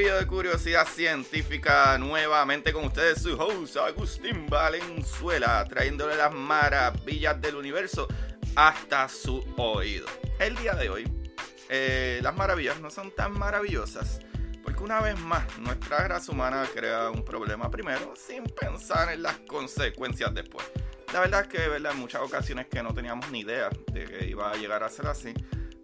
De curiosidad científica, nuevamente con ustedes su host Agustín Valenzuela, trayéndole las maravillas del universo hasta su oído. El día de hoy, eh, las maravillas no son tan maravillosas, porque una vez más nuestra raza humana crea un problema primero sin pensar en las consecuencias después. La verdad es que ¿verdad? en muchas ocasiones que no teníamos ni idea de que iba a llegar a ser así,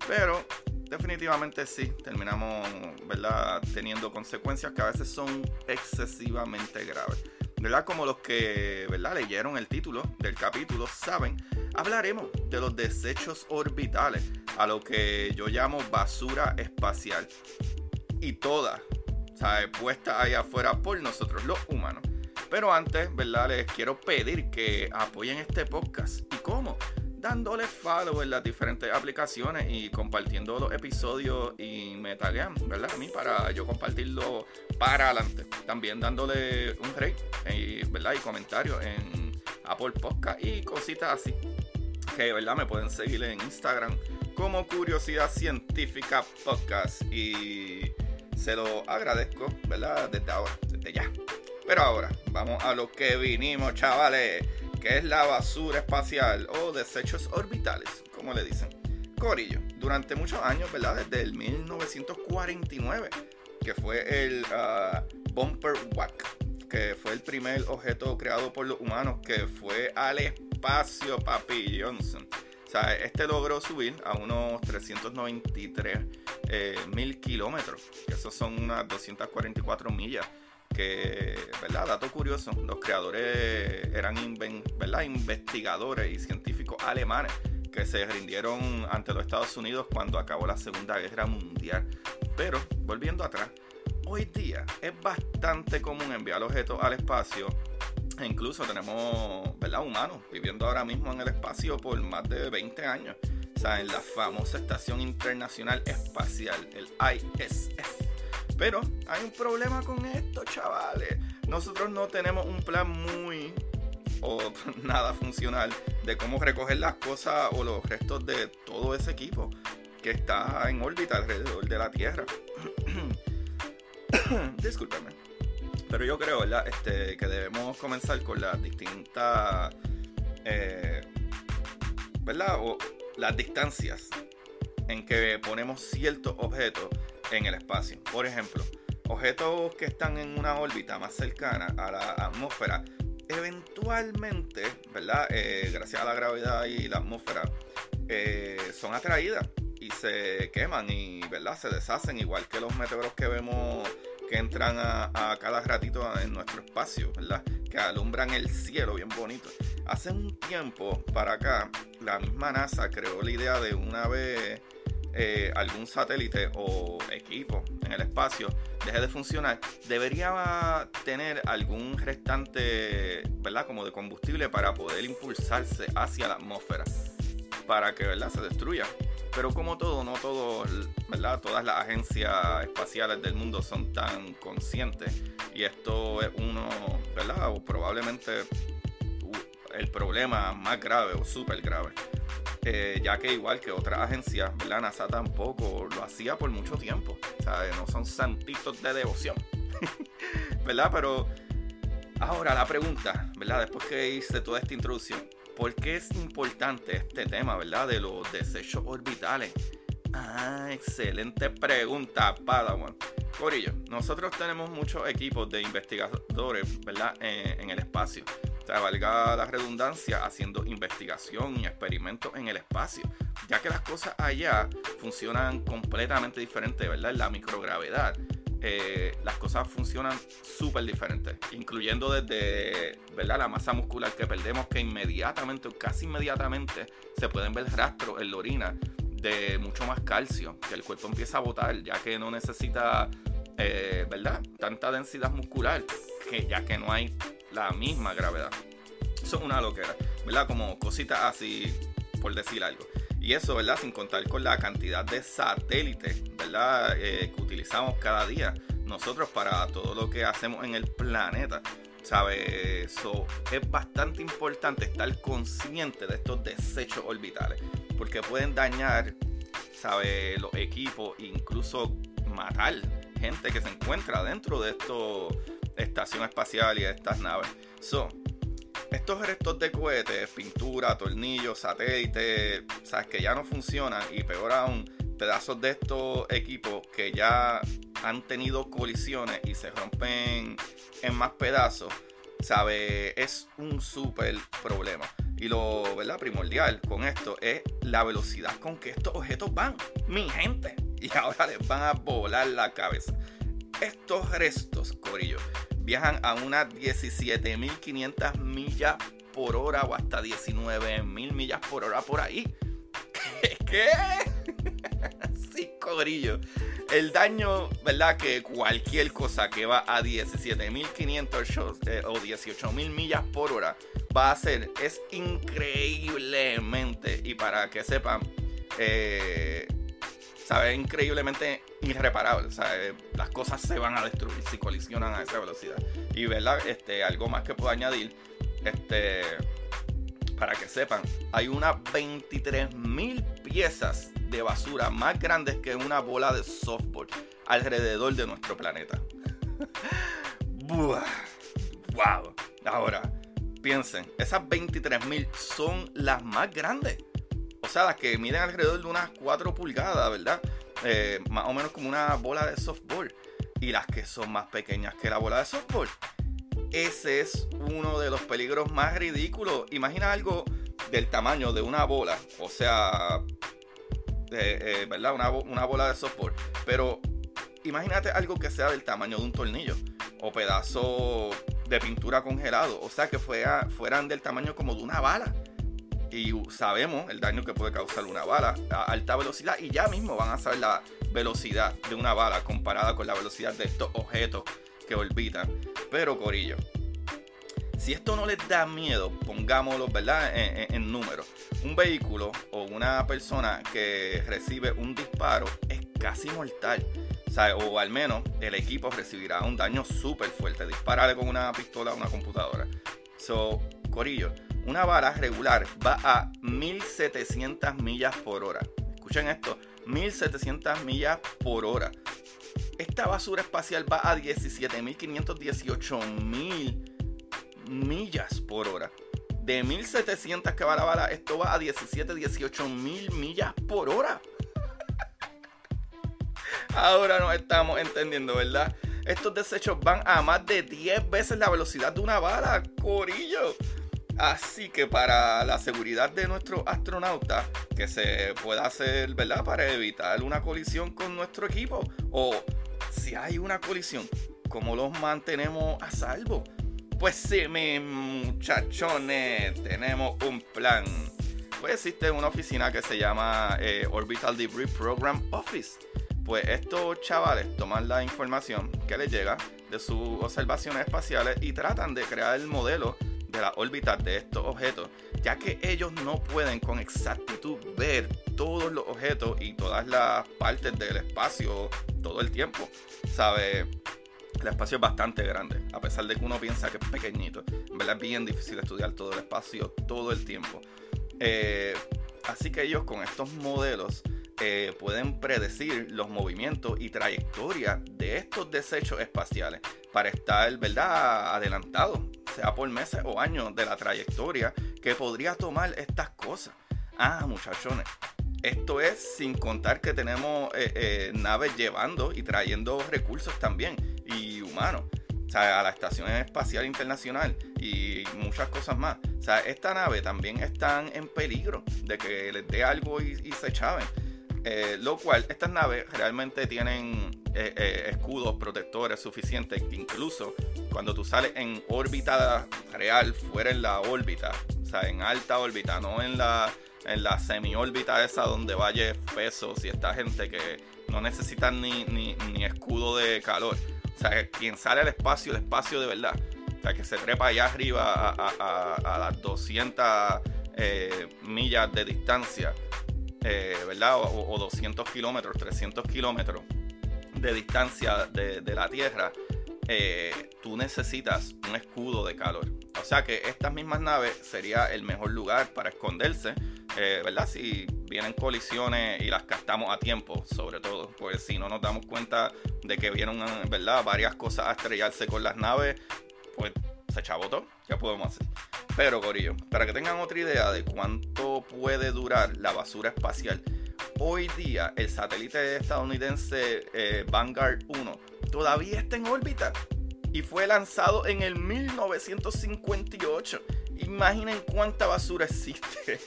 pero definitivamente sí, terminamos ¿verdad? teniendo consecuencias que a veces son excesivamente graves. ¿Verdad? Como los que ¿verdad? leyeron el título del capítulo saben, hablaremos de los desechos orbitales, a lo que yo llamo basura espacial. Y toda, ¿sabe? puesta ahí afuera por nosotros los humanos. Pero antes, ¿verdad? Les quiero pedir que apoyen este podcast. ¿Y cómo? Dándole follow en las diferentes aplicaciones y compartiendo los episodios y me taguean, ¿verdad? A mí para yo compartirlo para adelante. También dándole un rate, y, ¿verdad? Y comentarios en Apple Podcast y cositas así. Que, ¿verdad? Me pueden seguir en Instagram como Curiosidad Científica Podcast y se lo agradezco, ¿verdad? Desde ahora, desde ya. Pero ahora, vamos a lo que vinimos, chavales que es la basura espacial o desechos orbitales, como le dicen. Corillo, durante muchos años, ¿verdad? Desde el 1949, que fue el uh, Bumper Wack, que fue el primer objeto creado por los humanos que fue al espacio, Papi Johnson. O sea, este logró subir a unos 393 eh, mil kilómetros, que esos son unas 244 millas que, ¿verdad? Dato curioso, los creadores eran ¿verdad? investigadores y científicos alemanes que se rindieron ante los Estados Unidos cuando acabó la Segunda Guerra Mundial. Pero, volviendo atrás, hoy día es bastante común enviar objetos al espacio e incluso tenemos, ¿verdad? Humanos viviendo ahora mismo en el espacio por más de 20 años. O sea, en la famosa Estación Internacional Espacial, el ISS. Pero hay un problema con esto, chavales. Nosotros no tenemos un plan muy o nada funcional de cómo recoger las cosas o los restos de todo ese equipo que está en órbita alrededor de la Tierra. Discúlpeme. Pero yo creo, ¿verdad? Este, que debemos comenzar con las distintas, eh, ¿verdad? O las distancias en que ponemos ciertos objetos en el espacio. Por ejemplo, objetos que están en una órbita más cercana a la atmósfera, eventualmente, ¿verdad? Eh, gracias a la gravedad y la atmósfera, eh, son atraídas y se queman y, ¿verdad? Se deshacen igual que los meteoros que vemos que entran a, cada ratito en nuestro espacio, ¿verdad? Que alumbran el cielo bien bonito. Hace un tiempo para acá, la misma NASA creó la idea de una vez eh, algún satélite o equipo en el espacio deje de funcionar, debería tener algún restante, ¿verdad? Como de combustible para poder impulsarse hacia la atmósfera, para que, ¿verdad? Se destruya. Pero como todo, no todo, ¿verdad? Todas las agencias espaciales del mundo son tan conscientes y esto es uno, ¿verdad? O probablemente el problema más grave o súper grave. Eh, ya que igual que otras agencias, la NASA tampoco lo hacía por mucho tiempo. No son santitos de devoción. ¿Verdad? Pero ahora la pregunta, ¿verdad? Después que hice toda esta introducción, ¿por qué es importante este tema, ¿verdad? De los desechos orbitales. Ah, excelente pregunta, Padawan. Corillo, nosotros tenemos muchos equipos de investigadores, ¿verdad? en el espacio valga la redundancia, haciendo investigación y experimentos en el espacio, ya que las cosas allá funcionan completamente diferente, ¿verdad? En la microgravedad. Eh, las cosas funcionan súper diferentes, incluyendo desde ¿verdad? la masa muscular que perdemos, que inmediatamente o casi inmediatamente se pueden ver rastros en la orina de mucho más calcio, que el cuerpo empieza a botar, ya que no necesita, eh, ¿verdad? Tanta densidad muscular, que ya que no hay la misma gravedad. Eso es una loquera, ¿verdad? Como cositas así, por decir algo. Y eso, ¿verdad? Sin contar con la cantidad de satélites, ¿verdad? Eh, que utilizamos cada día nosotros para todo lo que hacemos en el planeta. ¿Sabe? Eso es bastante importante estar consciente de estos desechos orbitales. Porque pueden dañar, ¿sabe? Los equipos, incluso matar gente que se encuentra dentro de esta estación espacial y estas naves. So, estos restos de cohetes, pintura, tornillos, satélites, sabes que ya no funcionan y peor aún, pedazos de estos equipos que ya han tenido colisiones y se rompen en más pedazos, sabe, es un súper problema. Y lo ¿verdad? primordial con esto es la velocidad con que estos objetos van. Mi gente. Y ahora les van a volar la cabeza. Estos restos, Corillo, viajan a unas 17.500 millas por hora o hasta 19.000 millas por hora por ahí. ¿Qué? ¿Qué? sí, cobrillo. El daño, ¿verdad? Que cualquier cosa que va a 17.500 eh, o 18.000 millas por hora va a hacer es increíblemente, y para que sepan, eh, sabe increíblemente irreparable. las cosas se van a destruir si colisionan a esa velocidad. Y verdad, este, algo más que puedo añadir, este, para que sepan, hay unas 23.000 piezas de basura más grandes que una bola de softball alrededor de nuestro planeta. wow. Ahora, piensen, esas 23.000 son las más grandes. O sea, las que miden alrededor de unas 4 pulgadas, ¿verdad? Eh, más o menos como una bola de softball. Y las que son más pequeñas que la bola de softball. Ese es uno de los peligros más ridículos. Imagina algo del tamaño de una bola. O sea, eh, ¿verdad? Una, una, bola de softball. Pero imagínate algo que sea del tamaño de un tornillo. O pedazo de pintura congelado. O sea, que fuera, fueran del tamaño como de una bala y sabemos el daño que puede causar una bala a alta velocidad y ya mismo van a saber la velocidad de una bala comparada con la velocidad de estos objetos que orbitan. Pero Corillo, si esto no les da miedo, pongámoslo ¿verdad? En, números. Un vehículo o una persona que recibe un disparo es casi mortal. O, al menos el equipo recibirá un daño súper fuerte. Dispararle con una pistola a una computadora. So, Corillo, una bala regular va a 1700 millas por hora. Escuchen esto, 1700 millas por hora. Esta basura espacial va a 17.518.000 millas por hora. De 1700 que va la bala, esto va a 17, 18 mil millas por hora. Ahora nos estamos entendiendo, ¿verdad? Estos desechos van a más de 10 veces la velocidad de una bala, corillo. Así que para la seguridad de nuestros astronautas, que se pueda hacer, ¿verdad? Para evitar una colisión con nuestro equipo. O si hay una colisión, ¿cómo los mantenemos a salvo? Pues sí, mis muchachones, tenemos un plan. Pues existe una oficina que se llama eh, Orbital Debris Program Office. Pues estos chavales toman la información que les llega de sus observaciones espaciales y tratan de crear el modelo de la órbita de estos objetos, ya que ellos no pueden con exactitud ver todos los objetos y todas las partes del espacio todo el tiempo. ¿Sabe? El espacio es bastante grande, a pesar de que uno piensa que es pequeñito. En verdad es bien difícil estudiar todo el espacio todo el tiempo. Eh, así que ellos con estos modelos eh, pueden predecir los movimientos y trayectoria de estos desechos espaciales para estar, ¿verdad?, adelantado sea por meses o años de la trayectoria que podría tomar estas cosas. Ah, muchachones, esto es sin contar que tenemos eh, eh, naves llevando y trayendo recursos también y humanos. o sea, a la Estación Espacial Internacional y muchas cosas más. O sea, esta nave también están en peligro de que les dé algo y, se chaven. Eh, lo cual, estas naves realmente tienen eh, eh, escudos protectores suficientes que incluso cuando tú sales en órbita real, fuera en la órbita, o sea, en alta órbita, no en la, en la semi-órbita esa donde vaya pesos y esta gente que no necesitan ni, ni escudo de calor o sea, quien sale al espacio, el espacio de verdad. O sea, que se trepa allá arriba a, las 200 eh, millas de distancia, eh, ¿verdad? O, 200 kilómetros, 300 kilómetros de distancia de, la Tierra, eh, tú necesitas un escudo de calor. O sea que estas mismas naves sería el mejor lugar para esconderse, ¿verdad? Si vienen colisiones y las captamos a tiempo, sobre todo, pues si no nos damos cuenta de que vieron, ¿verdad? Varias cosas a estrellarse con las naves, pues se ya podemos hacer. Pero, Corillo, para que tengan otra idea de cuánto puede durar la basura espacial, hoy día el satélite estadounidense eh, Vanguard 1 todavía está en órbita y fue lanzado en el 1958. Imaginen cuánta basura existe.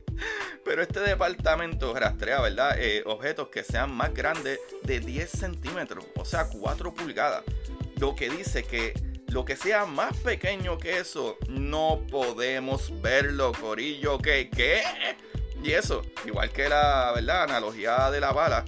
Pero este departamento rastrea, ¿verdad? Eh, objetos que sean más grandes de 10 centímetros, o sea, 4 pulgadas. Lo que dice que lo que sea más pequeño que eso, no podemos verlo, Corillo. ¿Qué? ¿Qué? Y eso, igual que la ¿verdad? analogía de la bala,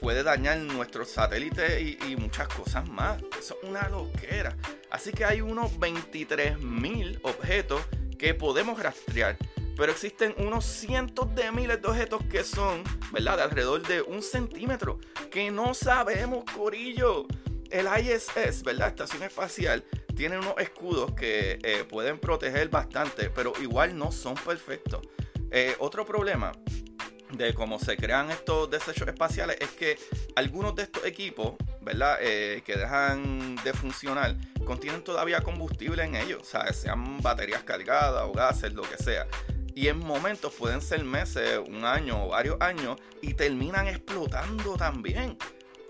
puede dañar nuestros satélites y, muchas cosas más. Eso es una loquera. Así que hay unos 23.000 objetos que podemos rastrear pero existen unos cientos de miles de objetos que son, ¿verdad?, de alrededor de un centímetro, que no sabemos, Corillo. El ISS, ¿verdad? Estación Espacial, tiene unos escudos que eh, pueden proteger bastante, pero igual no son perfectos. Eh, otro problema de cómo se crean estos desechos espaciales es que algunos de estos equipos, ¿verdad? Eh, que dejan de funcionar, contienen todavía combustible en ellos, o sea, sean baterías cargadas o gases, lo que sea y en momentos pueden ser meses, un año o varios años y terminan explotando también.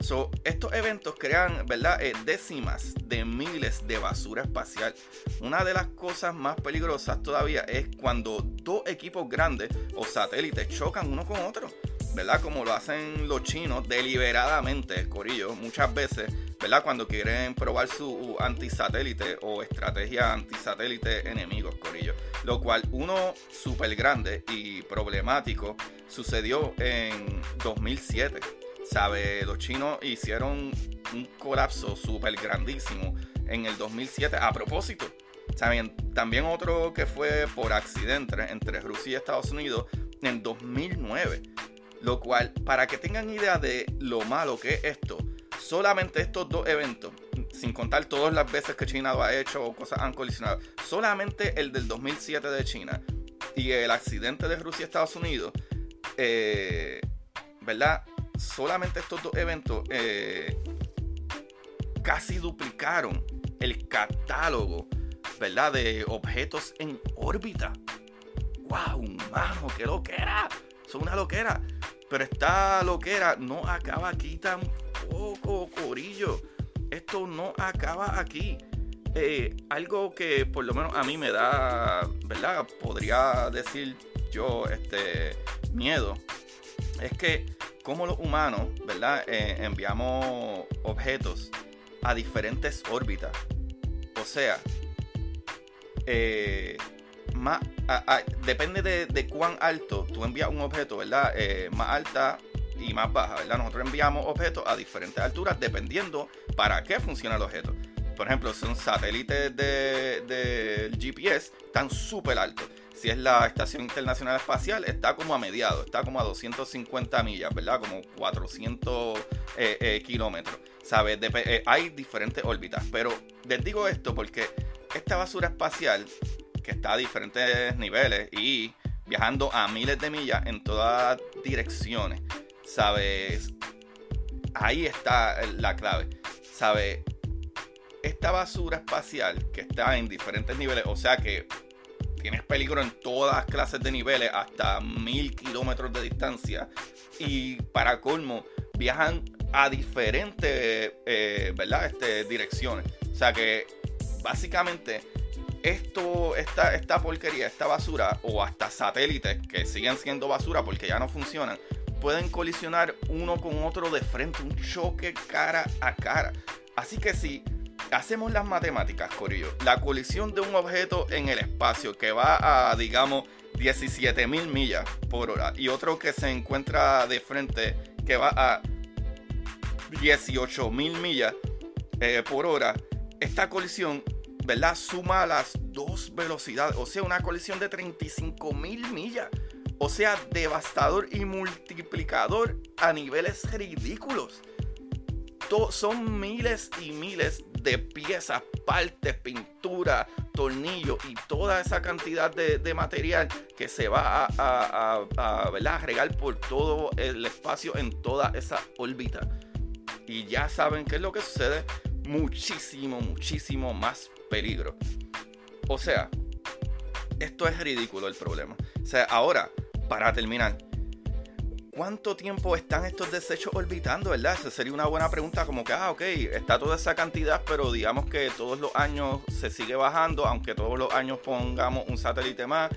So, estos eventos crean, ¿verdad? Eh, décimas de miles de basura espacial. Una de las cosas más peligrosas todavía es cuando dos equipos grandes o satélites chocan uno con otro. ¿verdad? Como lo hacen los chinos deliberadamente, Corillo, muchas veces, ¿verdad? Cuando quieren probar su antisatélite o estrategia antisatélite enemigos, Corillo. Lo cual uno súper grande y problemático sucedió en 2007. ¿Sabe? Los chinos hicieron un colapso súper grandísimo en el 2007 a propósito. También otro que fue por accidente entre Rusia y Estados Unidos en 2009. Lo cual, para que tengan idea de lo malo que es esto, solamente estos dos eventos, sin contar todas las veces que China lo ha hecho o cosas han colisionado, solamente el del 2007 de China y el accidente de Rusia y Estados Unidos, eh, ¿verdad? Solamente estos dos eventos eh, casi duplicaron el catálogo, ¿verdad? De objetos en órbita. ¡Wow, mano! ¡Qué loquera! Son una loquera. Pero esta loquera no acaba aquí tampoco, Corillo. Esto no acaba aquí. Eh, algo que por lo menos a mí me da, ¿verdad? Podría decir yo, este, miedo. Es que como los humanos, ¿verdad? Eh, enviamos objetos a diferentes órbitas. O sea, eh, más, depende de, cuán alto tú envías un objeto, ¿verdad? Eh, más alta y más baja, ¿verdad? Nosotros enviamos objetos a diferentes alturas dependiendo para qué funciona el objeto. Por ejemplo, son satélites del de, GPS, están súper altos. Si es la Estación Internacional Espacial, está como a mediados, está como a 250 millas, ¿verdad? Como 400 eh, eh, kilómetros. ¿Sabes? hay diferentes órbitas. Pero les digo esto porque esta basura espacial que está a diferentes niveles y viajando a miles de millas en todas direcciones. ¿Sabes? Ahí está la clave. ¿Sabes? Esta basura espacial que está en diferentes niveles, o sea que tienes peligro en todas clases de niveles, hasta mil kilómetros de distancia. Y para colmo, viajan a diferentes eh, ¿verdad? Este, direcciones. sea que básicamente esto, esta, esta porquería, esta basura, o hasta satélites que siguen siendo basura porque ya no funcionan, pueden colisionar uno con otro de frente, un choque cara a cara. Así que si hacemos las matemáticas, Corillo, la colisión de un objeto en el espacio que va a, digamos, 17 mil millas por hora y otro que se encuentra de frente que va a 18 mil millas eh, por hora, esta colisión ¿verdad? Suma las dos velocidades, o sea, una colisión de 35 mil millas. O sea, devastador y multiplicador a niveles ridículos. son miles y miles de piezas, partes, pintura, tornillos y toda esa cantidad de, material que se va a, a, regar por todo el espacio en toda esa órbita. Y ya saben qué es lo que sucede. Muchísimo, muchísimo más peligro. O sea, esto es ridículo el problema. O sea, ahora, para terminar, ¿cuánto tiempo están estos desechos orbitando, verdad? Esa sería una buena pregunta como que, ah, ok, está toda esa cantidad, pero digamos que todos los años se sigue bajando, aunque todos los años pongamos un satélite más.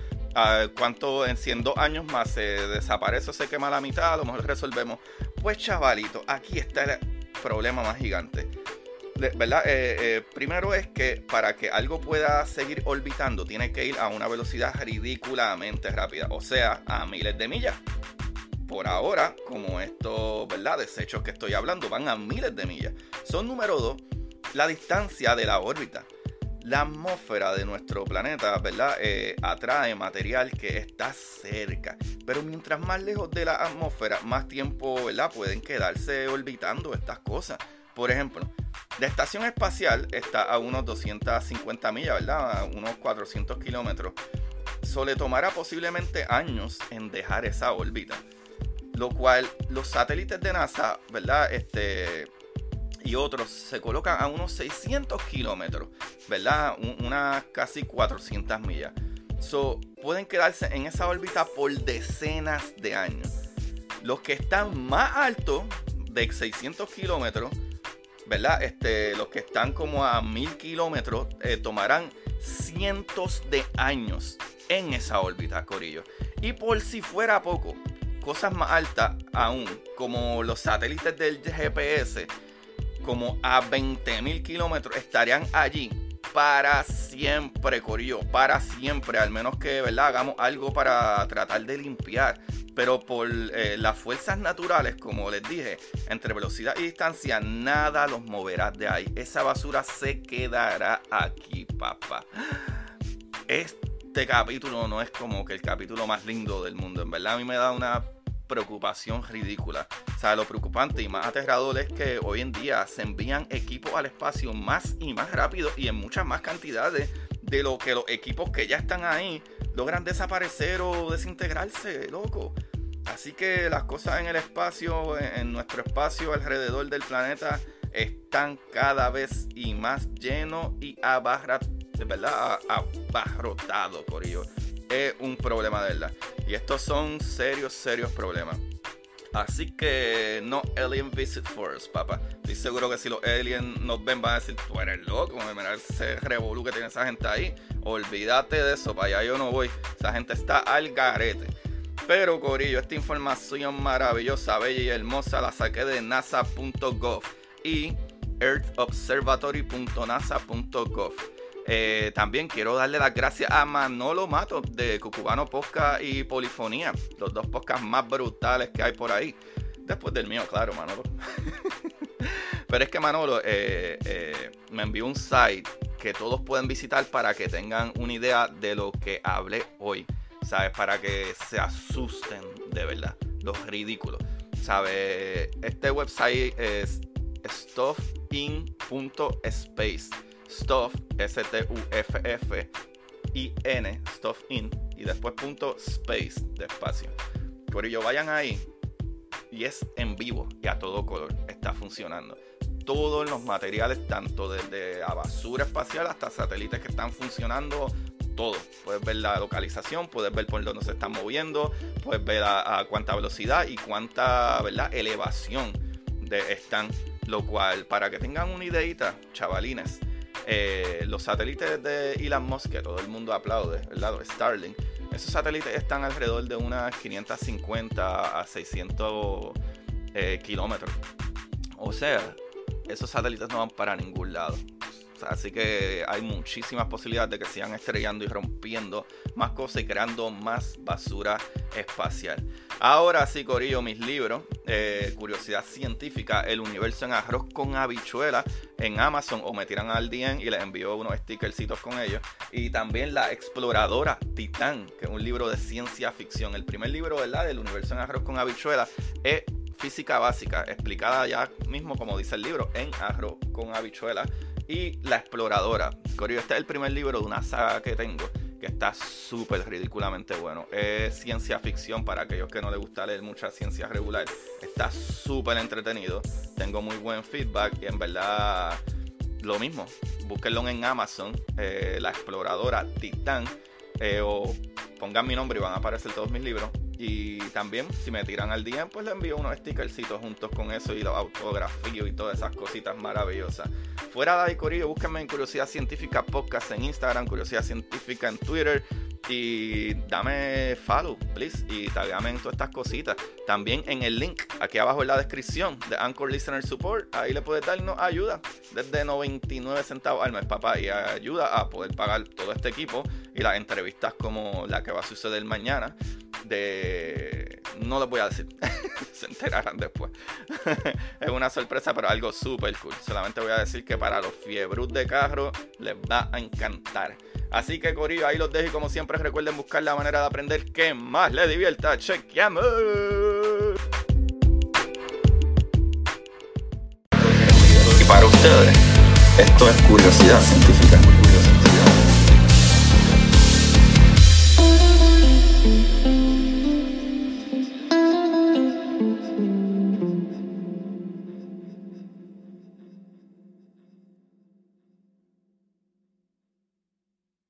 ¿Cuánto en 100 años más se desaparece o se quema la mitad? A lo mejor resolvemos. Pues chavalito, aquí está el problema más gigante ¿verdad? Eh, eh, primero es que para que algo pueda seguir orbitando tiene que ir a una velocidad ridículamente rápida, o sea, a miles de millas. Por ahora, como estos desechos que estoy hablando van a miles de millas. Son número dos, la distancia de la órbita. La atmósfera de nuestro planeta, ¿verdad? Eh, atrae material que está cerca. Pero mientras más lejos de la atmósfera, más tiempo. Pueden quedarse orbitando estas cosas. Por ejemplo, la estación espacial está a unos 250 millas, ¿verdad? A unos 400 kilómetros. So le tomará posiblemente años en dejar esa órbita. Lo cual los satélites de NASA, ¿verdad? Este, y otros se colocan a unos 600 kilómetros, ¿verdad? unas casi 400 millas. So, pueden quedarse en esa órbita por decenas de años. Los que están más altos de 600 kilómetros ¿verdad? Este, los que están como a mil kilómetros eh, tomarán cientos de años en esa órbita, Corillo. Y por si fuera poco, cosas más altas aún, como los satélites del GPS, como a 20 mil kilómetros, estarían allí para siempre, Corillo, para siempre, al menos que, ¿verdad? Hagamos algo para tratar de limpiar pero por eh, las fuerzas naturales, como les dije, entre velocidad y distancia, nada los moverá de ahí. Esa basura se quedará aquí, papá. Este capítulo no es como que el capítulo más lindo del mundo. En verdad, a mí me da una preocupación ridícula. O sea, lo preocupante y más aterrador es que hoy en día se envían equipos al espacio más y más rápido y en muchas más cantidades de lo que los equipos que ya están ahí logran desaparecer o desintegrarse, loco. Así que las cosas en el espacio, en nuestro espacio alrededor del planeta, están cada vez y más llenos y abarrotados. Abarrotado, ello. Un problema de verdad. Y estos son serios, serios problemas. Así que no alien visit first, papá. Estoy seguro que si los aliens nos ven van a decir, tú eres loco, mira ese revolú que tiene esa gente ahí. Olvídate de eso, para allá yo no voy. Esa gente está al garete. Pero Corillo, esta información maravillosa, bella y hermosa la saqué de nasa.gov y earthobservatory.nasa.gov. Eh, también quiero darle las gracias a Manolo Mato de Cucubano Posca y Polifonía, los dos podcasts más brutales que hay por ahí. Después del mío, claro, Manolo. Pero es que Manolo eh, eh, me envió un site que todos pueden visitar para que tengan una idea de lo que hablé hoy. ¿Sabes? Para que se asusten de verdad. Los ridículos. ¿Sabes? Este website es stuffin.space stuff, S-T-U-F-F, I-N, stuff in, y después punto space, de espacio. Por ello, vayan ahí y es en vivo y a todo color, está funcionando. Todos los materiales, tanto desde la basura espacial hasta satélites que están funcionando, todo. Puedes ver la localización, puedes ver por dónde se están moviendo, puedes ver a, cuánta velocidad y cuánta ¿verdad? elevación están. Lo cual, para que tengan una ideita, chavalines, Eh, los satélites de Elon Musk, que todo el mundo aplaude, ¿verdad? Starlink, esos satélites están alrededor de unas 550 a 600 eh, kilómetros. O sea, esos satélites no van para ningún lado. Así que hay muchísimas posibilidades de que sigan estrellando y rompiendo más cosas y creando más basura espacial. Ahora sí, Corillo, mis libros, eh, Curiosidad Científica, El Universo en Arroz con Habichuela en Amazon o me tiran al DM y les envío unos stickercitos con ellos. Y también La Exploradora Titán, que es un libro de ciencia ficción. El primer libro, ¿verdad? Del Universo en Arroz con Habichuela es física básica, explicada ya mismo como dice el libro, en arroz con habichuela y La Exploradora. Corio, este es el primer libro de una saga que tengo que está súper ridículamente bueno. Es ciencia ficción para aquellos que no les gusta leer mucha ciencia regular. Está súper entretenido. Tengo muy buen feedback y en verdad lo mismo. Búsquenlo en Amazon, eh, La Exploradora Titán. Eh, o pongan mi nombre y van a aparecer todos mis libros. Y también, si me tiran al día, pues le envío unos stickercitos juntos con eso y los autografíos y todas esas cositas maravillosas. Fuera de ahí, Corillo, búsquenme en Curiosidad Científica Podcast en Instagram, Curiosidad Científica en Twitter. Y dame follow, please. Y tagame en todas estas cositas. También en el link aquí abajo en la descripción de Anchor Listener Support. Ahí le puedes darnos ayuda desde 99 centavos al mes, papá. Y ayuda a poder pagar todo este equipo y las entrevistas como la que va a suceder mañana de... No les voy a decir, se enterarán después. es una sorpresa, pero algo súper cool. Solamente voy a decir que para los fiebrus de carro les va a encantar. Así que Corillo, ahí los dejo y como siempre recuerden buscar la manera de aprender que más les divierta. ¡Chequeamos! Y para ustedes, esto es curiosidad científica.